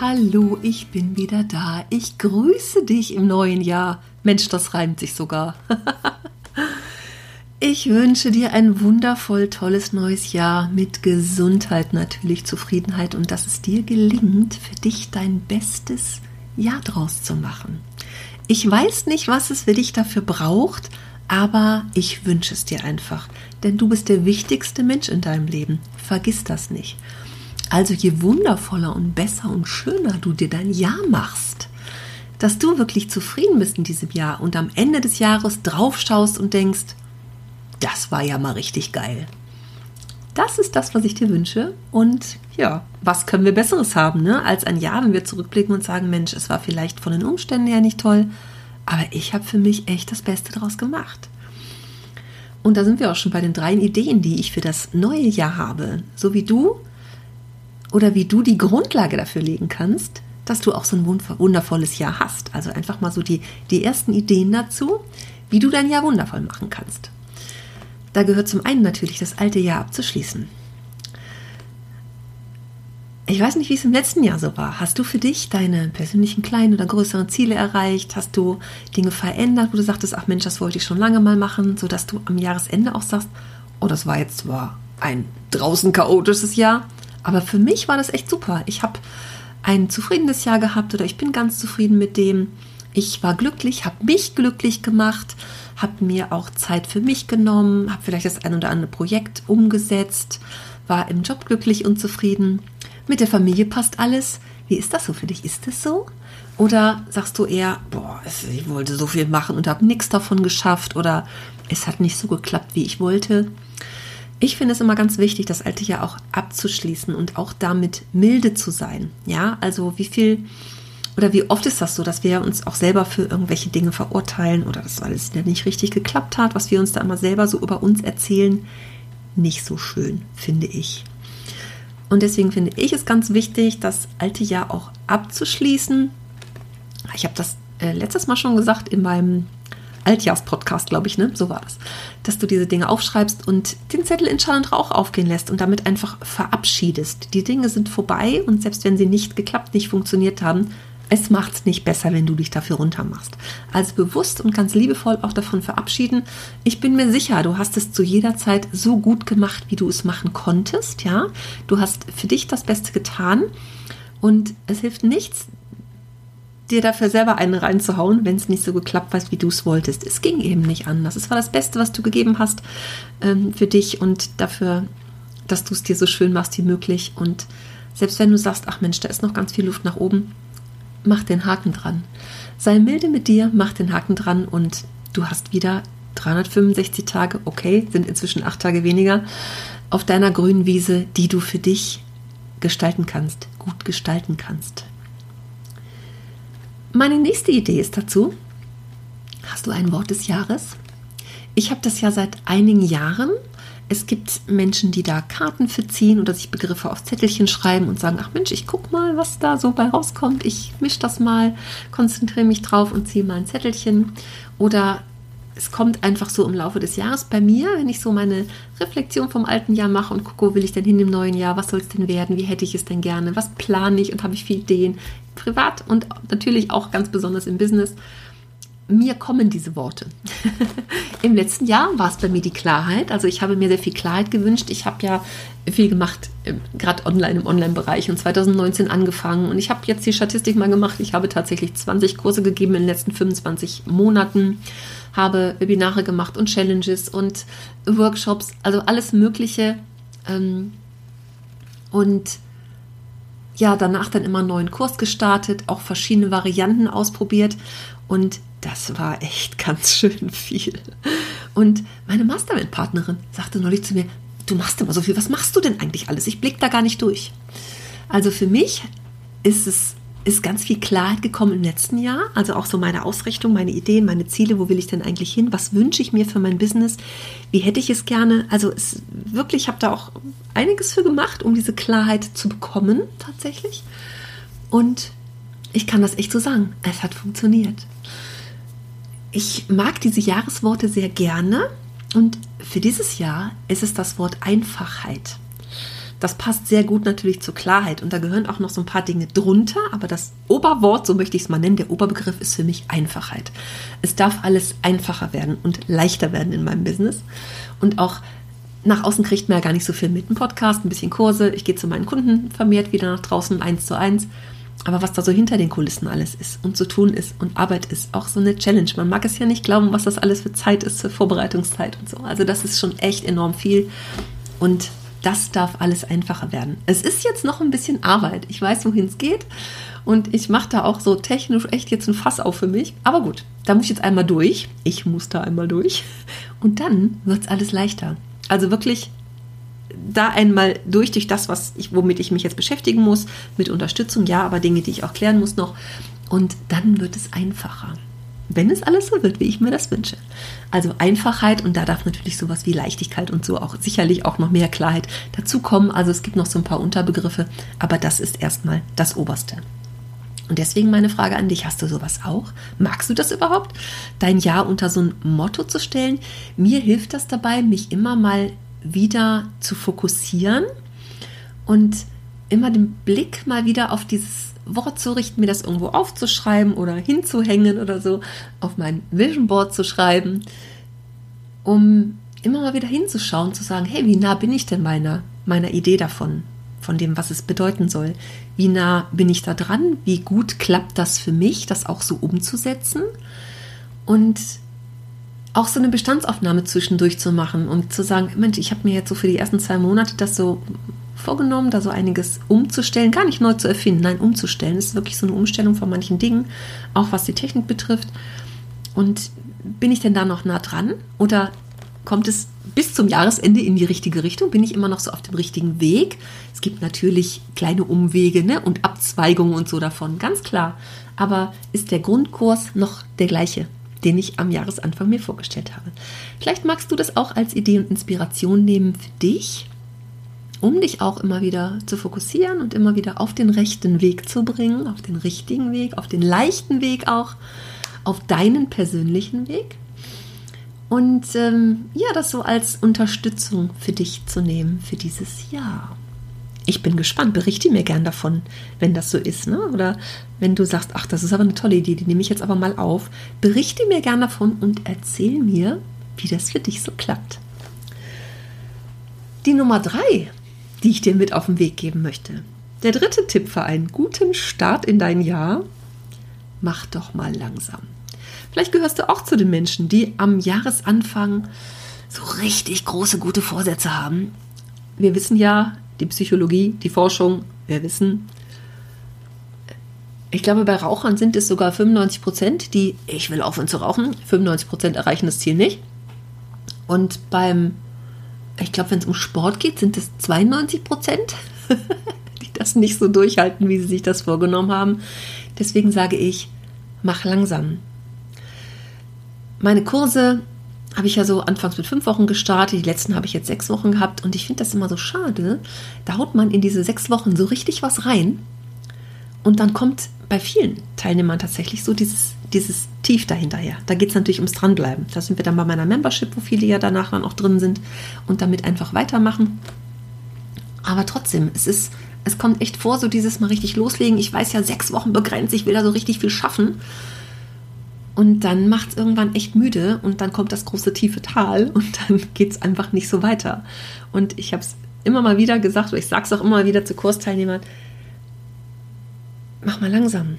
Hallo, ich bin wieder da. Ich grüße dich im neuen Jahr. Mensch, das reimt sich sogar. ich wünsche dir ein wundervoll tolles neues Jahr mit Gesundheit, natürlich Zufriedenheit und dass es dir gelingt, für dich dein bestes Jahr draus zu machen. Ich weiß nicht, was es für dich dafür braucht, aber ich wünsche es dir einfach, denn du bist der wichtigste Mensch in deinem Leben. Vergiss das nicht. Also je wundervoller und besser und schöner du dir dein Jahr machst, dass du wirklich zufrieden bist in diesem Jahr und am Ende des Jahres draufschaust und denkst, das war ja mal richtig geil. Das ist das, was ich dir wünsche. Und ja, was können wir Besseres haben, ne? als ein Jahr, wenn wir zurückblicken und sagen, Mensch, es war vielleicht von den Umständen her nicht toll, aber ich habe für mich echt das Beste daraus gemacht. Und da sind wir auch schon bei den drei Ideen, die ich für das neue Jahr habe. So wie du oder wie du die Grundlage dafür legen kannst, dass du auch so ein wundervolles Jahr hast. Also einfach mal so die, die ersten Ideen dazu, wie du dein Jahr wundervoll machen kannst. Da gehört zum einen natürlich das alte Jahr abzuschließen. Ich weiß nicht, wie es im letzten Jahr so war. Hast du für dich deine persönlichen kleinen oder größeren Ziele erreicht? Hast du Dinge verändert, wo du sagtest, ach Mensch, das wollte ich schon lange mal machen, sodass du am Jahresende auch sagst, oh, das war jetzt zwar ein draußen chaotisches Jahr, aber für mich war das echt super. Ich habe ein zufriedenes Jahr gehabt oder ich bin ganz zufrieden mit dem. Ich war glücklich, habe mich glücklich gemacht, habe mir auch Zeit für mich genommen, habe vielleicht das ein oder andere Projekt umgesetzt, war im Job glücklich und zufrieden. Mit der Familie passt alles. Wie ist das so für dich? Ist das so? Oder sagst du eher, boah, ich wollte so viel machen und habe nichts davon geschafft oder es hat nicht so geklappt, wie ich wollte? Ich finde es immer ganz wichtig, das alte Jahr auch abzuschließen und auch damit milde zu sein. Ja, also wie viel oder wie oft ist das so, dass wir uns auch selber für irgendwelche Dinge verurteilen oder dass alles nicht richtig geklappt hat, was wir uns da immer selber so über uns erzählen? Nicht so schön, finde ich. Und deswegen finde ich es ganz wichtig, das alte Jahr auch abzuschließen. Ich habe das äh, letztes Mal schon gesagt in meinem Altjahrs-Podcast, glaube ich, ne? So war das. Dass du diese Dinge aufschreibst und den Zettel in Schall und Rauch aufgehen lässt und damit einfach verabschiedest. Die Dinge sind vorbei und selbst wenn sie nicht geklappt, nicht funktioniert haben, es macht es nicht besser, wenn du dich dafür runtermachst. Also bewusst und ganz liebevoll auch davon verabschieden. Ich bin mir sicher, du hast es zu jeder Zeit so gut gemacht, wie du es machen konntest. Ja, du hast für dich das Beste getan. Und es hilft nichts, dir dafür selber einen reinzuhauen, wenn es nicht so geklappt hat, wie du es wolltest. Es ging eben nicht anders. Es war das Beste, was du gegeben hast ähm, für dich und dafür, dass du es dir so schön machst wie möglich. Und selbst wenn du sagst, ach Mensch, da ist noch ganz viel Luft nach oben, mach den Haken dran. Sei milde mit dir, mach den Haken dran und du hast wieder 365 Tage, okay, sind inzwischen acht Tage weniger, auf deiner grünen Wiese, die du für dich gestalten kannst, gut gestalten kannst. Meine nächste Idee ist dazu, hast du ein Wort des Jahres? Ich habe das ja seit einigen Jahren. Es gibt Menschen, die da Karten für ziehen oder sich Begriffe auf Zettelchen schreiben und sagen, ach Mensch, ich guck mal, was da so bei rauskommt. Ich mische das mal, konzentriere mich drauf und ziehe mal ein Zettelchen. Oder es kommt einfach so im Laufe des Jahres bei mir, wenn ich so meine Reflexion vom alten Jahr mache und gucke, wo will ich denn hin im neuen Jahr, was soll es denn werden, wie hätte ich es denn gerne, was plane ich und habe ich viele Ideen, privat und natürlich auch ganz besonders im Business. Mir kommen diese Worte. Im letzten Jahr war es bei mir die Klarheit. Also ich habe mir sehr viel Klarheit gewünscht. Ich habe ja viel gemacht, gerade online im Online-Bereich und 2019 angefangen. Und ich habe jetzt die Statistik mal gemacht. Ich habe tatsächlich 20 Kurse gegeben in den letzten 25 Monaten habe Webinare gemacht und Challenges und Workshops, also alles Mögliche. Ähm, und ja, danach dann immer einen neuen Kurs gestartet, auch verschiedene Varianten ausprobiert und das war echt ganz schön viel. Und meine Mastermind-Partnerin sagte neulich zu mir, du machst immer so viel, was machst du denn eigentlich alles? Ich blick da gar nicht durch. Also für mich ist es ist ganz viel Klarheit gekommen im letzten Jahr. Also auch so meine Ausrichtung, meine Ideen, meine Ziele, wo will ich denn eigentlich hin? Was wünsche ich mir für mein Business? Wie hätte ich es gerne? Also es wirklich, ich habe da auch einiges für gemacht, um diese Klarheit zu bekommen, tatsächlich. Und ich kann das echt so sagen, es hat funktioniert. Ich mag diese Jahresworte sehr gerne und für dieses Jahr ist es das Wort Einfachheit. Das passt sehr gut natürlich zur Klarheit und da gehören auch noch so ein paar Dinge drunter, aber das Oberwort, so möchte ich es mal nennen, der Oberbegriff ist für mich Einfachheit. Es darf alles einfacher werden und leichter werden in meinem Business und auch nach außen kriegt man ja gar nicht so viel mit. Ein Podcast, ein bisschen Kurse, ich gehe zu meinen Kunden vermehrt wieder nach draußen eins zu eins. Aber was da so hinter den Kulissen alles ist und zu tun ist und Arbeit ist, auch so eine Challenge. Man mag es ja nicht glauben, was das alles für Zeit ist, für Vorbereitungszeit und so. Also das ist schon echt enorm viel und das darf alles einfacher werden. Es ist jetzt noch ein bisschen Arbeit. Ich weiß, wohin es geht und ich mache da auch so technisch echt jetzt ein Fass auf für mich. Aber gut, da muss ich jetzt einmal durch. Ich muss da einmal durch und dann wird es alles leichter. Also wirklich da einmal durch, durch das, was ich, womit ich mich jetzt beschäftigen muss, mit Unterstützung, ja, aber Dinge, die ich auch klären muss noch. Und dann wird es einfacher. Wenn es alles so wird, wie ich mir das wünsche. Also Einfachheit und da darf natürlich sowas wie Leichtigkeit und so auch sicherlich auch noch mehr Klarheit dazukommen. Also es gibt noch so ein paar Unterbegriffe, aber das ist erstmal das Oberste. Und deswegen meine Frage an dich, hast du sowas auch? Magst du das überhaupt? Dein Ja unter so ein Motto zu stellen? Mir hilft das dabei, mich immer mal wieder zu fokussieren und immer den Blick mal wieder auf dieses Wort zu richten, mir das irgendwo aufzuschreiben oder hinzuhängen oder so, auf mein Vision Board zu schreiben, um immer mal wieder hinzuschauen, zu sagen, hey, wie nah bin ich denn meiner, meiner Idee davon, von dem, was es bedeuten soll? Wie nah bin ich da dran? Wie gut klappt das für mich, das auch so umzusetzen? Und auch so eine Bestandsaufnahme zwischendurch zu machen und zu sagen, Mensch, ich habe mir jetzt so für die ersten zwei Monate das so vorgenommen, da so einiges umzustellen, gar nicht neu zu erfinden, nein, umzustellen. Es ist wirklich so eine Umstellung von manchen Dingen, auch was die Technik betrifft. Und bin ich denn da noch nah dran oder kommt es bis zum Jahresende in die richtige Richtung? Bin ich immer noch so auf dem richtigen Weg? Es gibt natürlich kleine Umwege ne? und Abzweigungen und so davon, ganz klar. Aber ist der Grundkurs noch der gleiche? Den ich am Jahresanfang mir vorgestellt habe. Vielleicht magst du das auch als Idee und Inspiration nehmen für dich, um dich auch immer wieder zu fokussieren und immer wieder auf den rechten Weg zu bringen, auf den richtigen Weg, auf den leichten Weg auch, auf deinen persönlichen Weg. Und ähm, ja, das so als Unterstützung für dich zu nehmen für dieses Jahr ich bin gespannt. Berichte mir gern davon, wenn das so ist. Ne? Oder wenn du sagst, ach, das ist aber eine tolle Idee, die nehme ich jetzt aber mal auf. Berichte mir gern davon und erzähl mir, wie das für dich so klappt. Die Nummer drei, die ich dir mit auf den Weg geben möchte. Der dritte Tipp für einen guten Start in dein Jahr. Mach doch mal langsam. Vielleicht gehörst du auch zu den Menschen, die am Jahresanfang so richtig große, gute Vorsätze haben. Wir wissen ja, die Psychologie, die Forschung, wir wissen, ich glaube, bei Rauchern sind es sogar 95 Prozent, die, ich will aufhören zu rauchen, 95 Prozent erreichen das Ziel nicht. Und beim, ich glaube, wenn es um Sport geht, sind es 92 Prozent, die das nicht so durchhalten, wie sie sich das vorgenommen haben. Deswegen sage ich, mach langsam. Meine Kurse habe ich ja so anfangs mit fünf Wochen gestartet, die letzten habe ich jetzt sechs Wochen gehabt und ich finde das immer so schade. Da haut man in diese sechs Wochen so richtig was rein und dann kommt bei vielen Teilnehmern tatsächlich so dieses, dieses Tief dahinterher. Da geht es natürlich ums Dranbleiben. Da sind wir dann bei meiner Membership, wo viele ja danach dann auch drin sind und damit einfach weitermachen. Aber trotzdem, es ist, es kommt echt vor, so dieses mal richtig loslegen. Ich weiß ja, sechs Wochen begrenzt, ich will da so richtig viel schaffen. Und dann macht es irgendwann echt müde und dann kommt das große tiefe Tal und dann geht es einfach nicht so weiter. Und ich habe es immer mal wieder gesagt, oder ich sage es auch immer wieder zu Kursteilnehmern, mach mal langsam,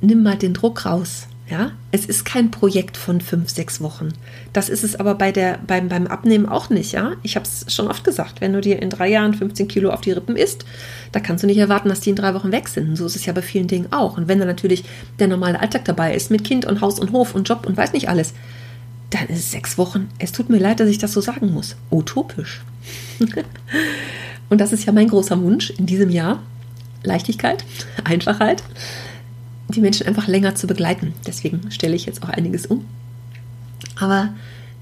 nimm mal den Druck raus. Ja, es ist kein Projekt von fünf, sechs Wochen. Das ist es aber bei der, beim, beim Abnehmen auch nicht. Ja, ich habe es schon oft gesagt. Wenn du dir in drei Jahren 15 Kilo auf die Rippen isst, da kannst du nicht erwarten, dass die in drei Wochen weg sind. So ist es ja bei vielen Dingen auch. Und wenn dann natürlich der normale Alltag dabei ist mit Kind und Haus und Hof und Job und weiß nicht alles, dann ist es sechs Wochen. Es tut mir leid, dass ich das so sagen muss. Utopisch. und das ist ja mein großer Wunsch in diesem Jahr, Leichtigkeit, Einfachheit, die Menschen einfach länger zu begleiten. Deswegen stelle ich jetzt auch einiges um. Aber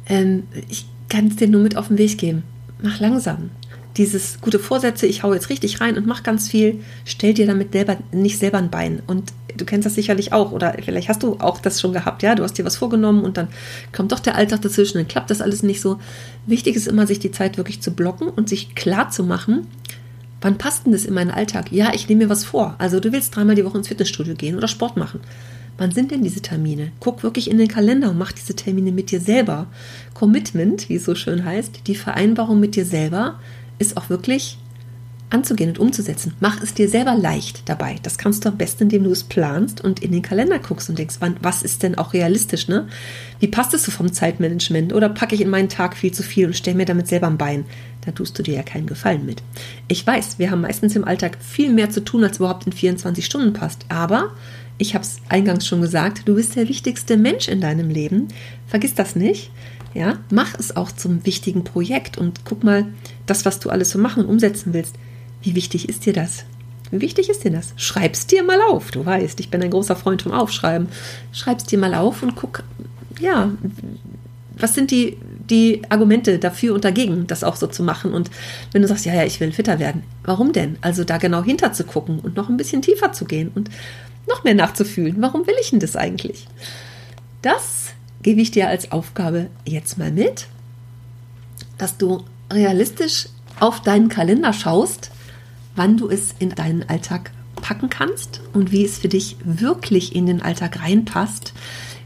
ähm, ich kann es dir nur mit auf den Weg geben. Mach langsam. Dieses gute Vorsätze, ich hau jetzt richtig rein und mach ganz viel, stell dir damit selber, nicht selber ein Bein. Und du kennst das sicherlich auch, oder vielleicht hast du auch das schon gehabt, ja, du hast dir was vorgenommen und dann kommt doch der Alltag dazwischen, dann klappt das alles nicht so. Wichtig ist immer, sich die Zeit wirklich zu blocken und sich klar zu machen, Wann passt denn das in meinen Alltag? Ja, ich nehme mir was vor. Also du willst dreimal die Woche ins Fitnessstudio gehen oder Sport machen. Wann sind denn diese Termine? Guck wirklich in den Kalender und mach diese Termine mit dir selber. Commitment, wie es so schön heißt, die Vereinbarung mit dir selber ist auch wirklich anzugehen und umzusetzen. Mach es dir selber leicht dabei. Das kannst du am besten, indem du es planst und in den Kalender guckst und denkst, wann, was ist denn auch realistisch, ne? Wie passt es so vom Zeitmanagement? Oder packe ich in meinen Tag viel zu viel und stelle mir damit selber ein Bein? Da tust du dir ja keinen Gefallen mit. Ich weiß, wir haben meistens im Alltag viel mehr zu tun, als überhaupt in 24 Stunden passt. Aber ich habe es eingangs schon gesagt, du bist der wichtigste Mensch in deinem Leben. Vergiss das nicht. Ja, mach es auch zum wichtigen Projekt und guck mal, das, was du alles so machen und umsetzen willst, wie wichtig ist dir das? Wie wichtig ist dir das? Schreib's dir mal auf. Du weißt, ich bin ein großer Freund vom Aufschreiben. Schreib's dir mal auf und guck, ja, was sind die, die Argumente dafür und dagegen, das auch so zu machen? Und wenn du sagst, ja, ja, ich will fitter werden, warum denn? Also da genau hinter zu gucken und noch ein bisschen tiefer zu gehen und noch mehr nachzufühlen. Warum will ich denn das eigentlich? Das gebe ich dir als Aufgabe jetzt mal mit, dass du realistisch auf deinen Kalender schaust wann du es in deinen Alltag packen kannst und wie es für dich wirklich in den Alltag reinpasst,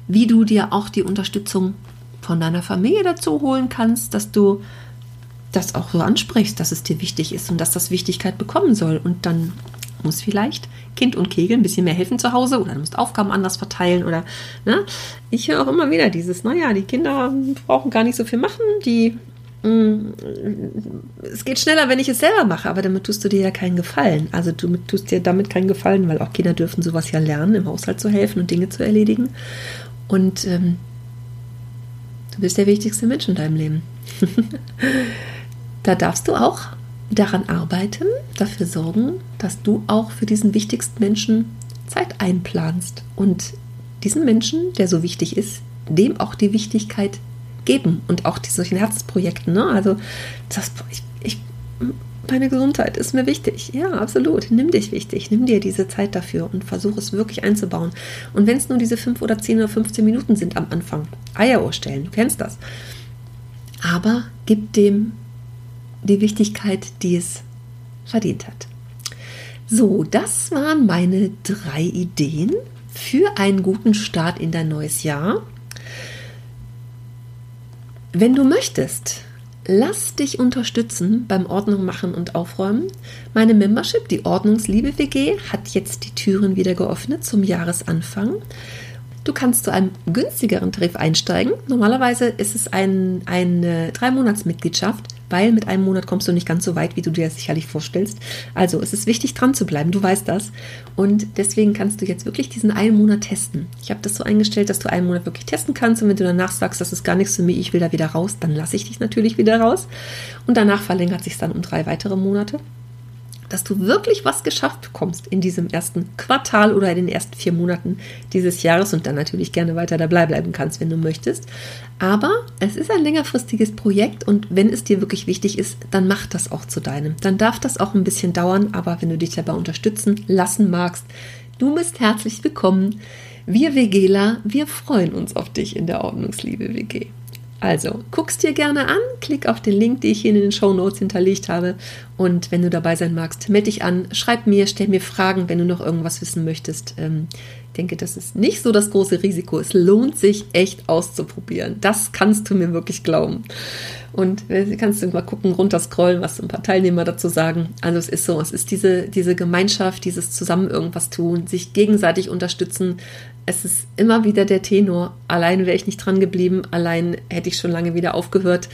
wie du dir auch die Unterstützung von deiner Familie dazu holen kannst, dass du das auch so ansprichst, dass es dir wichtig ist und dass das Wichtigkeit bekommen soll. Und dann muss vielleicht Kind und Kegel ein bisschen mehr helfen zu Hause oder du musst Aufgaben anders verteilen oder ne? ich höre auch immer wieder dieses, naja, die Kinder brauchen gar nicht so viel machen, die es geht schneller, wenn ich es selber mache, aber damit tust du dir ja keinen Gefallen. Also du tust dir damit keinen Gefallen, weil auch Kinder dürfen sowas ja lernen, im Haushalt zu helfen und Dinge zu erledigen. Und ähm, du bist der wichtigste Mensch in deinem Leben. da darfst du auch daran arbeiten, dafür sorgen, dass du auch für diesen wichtigsten Menschen Zeit einplanst und diesen Menschen, der so wichtig ist, dem auch die Wichtigkeit geben und auch die solchen Herzensprojekten. Ne? Also das, ich, ich, meine Gesundheit ist mir wichtig. Ja, absolut. Nimm dich wichtig. Nimm dir diese Zeit dafür und versuche es wirklich einzubauen. Und wenn es nur diese 5 oder 10 oder 15 Minuten sind am Anfang, Eieruhr stellen, du kennst das. Aber gib dem die Wichtigkeit, die es verdient hat. So, das waren meine drei Ideen für einen guten Start in dein neues Jahr. Wenn du möchtest, lass dich unterstützen beim Ordnung machen und aufräumen. Meine Membership, die Ordnungsliebe WG, hat jetzt die Türen wieder geöffnet zum Jahresanfang. Du kannst zu einem günstigeren Tarif einsteigen. Normalerweise ist es ein, eine Drei-Monats-Mitgliedschaft weil mit einem Monat kommst du nicht ganz so weit, wie du dir das sicherlich vorstellst. Also es ist wichtig, dran zu bleiben, du weißt das. Und deswegen kannst du jetzt wirklich diesen einen Monat testen. Ich habe das so eingestellt, dass du einen Monat wirklich testen kannst und wenn du danach sagst, das ist gar nichts für mich, ich will da wieder raus, dann lasse ich dich natürlich wieder raus. Und danach verlängert sich dann um drei weitere Monate dass du wirklich was geschafft bekommst in diesem ersten Quartal oder in den ersten vier Monaten dieses Jahres und dann natürlich gerne weiter dabei bleiben kannst, wenn du möchtest. Aber es ist ein längerfristiges Projekt und wenn es dir wirklich wichtig ist, dann mach das auch zu deinem. Dann darf das auch ein bisschen dauern, aber wenn du dich dabei unterstützen lassen magst, du bist herzlich willkommen. Wir WGler, wir freuen uns auf dich in der Ordnungsliebe WG. Also, guck's dir gerne an, klick auf den Link, den ich hier in den Show Notes hinterlegt habe. Und wenn du dabei sein magst, melde dich an, schreib mir, stell mir Fragen, wenn du noch irgendwas wissen möchtest. Ähm, denke, das ist nicht so das große Risiko. Es lohnt sich echt auszuprobieren. Das kannst du mir wirklich glauben. Und äh, kannst du mal gucken, runterscrollen, was ein paar Teilnehmer dazu sagen. Also es ist so, es ist diese, diese Gemeinschaft, dieses zusammen irgendwas tun, sich gegenseitig unterstützen, es ist immer wieder der Tenor. Allein wäre ich nicht dran geblieben, allein hätte ich schon lange wieder aufgehört.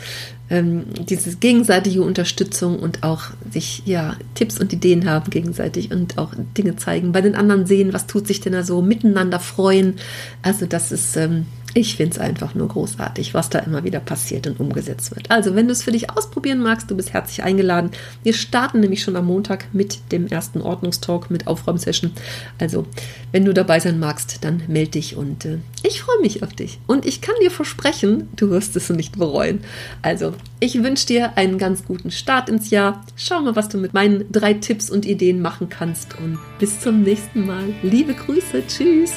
Ähm, diese gegenseitige Unterstützung und auch sich ja Tipps und Ideen haben gegenseitig und auch Dinge zeigen, bei den anderen sehen, was tut sich denn da so, miteinander freuen. Also das ist ähm, Ich finde es einfach nur großartig, was da immer wieder passiert und umgesetzt wird. Also, wenn du es für dich ausprobieren magst, du bist herzlich eingeladen. Wir starten nämlich schon am Montag mit dem ersten Ordnungstalk mit Aufräumsession. Also, wenn du dabei sein magst, dann melde dich und äh, ich freue mich auf dich. Und ich kann dir versprechen, du wirst es nicht bereuen. Also, ich wünsche dir einen ganz guten Start ins Jahr. Schau mal, was du mit meinen drei Tipps und Ideen machen kannst. Und bis zum nächsten Mal. Liebe Grüße. Tschüss.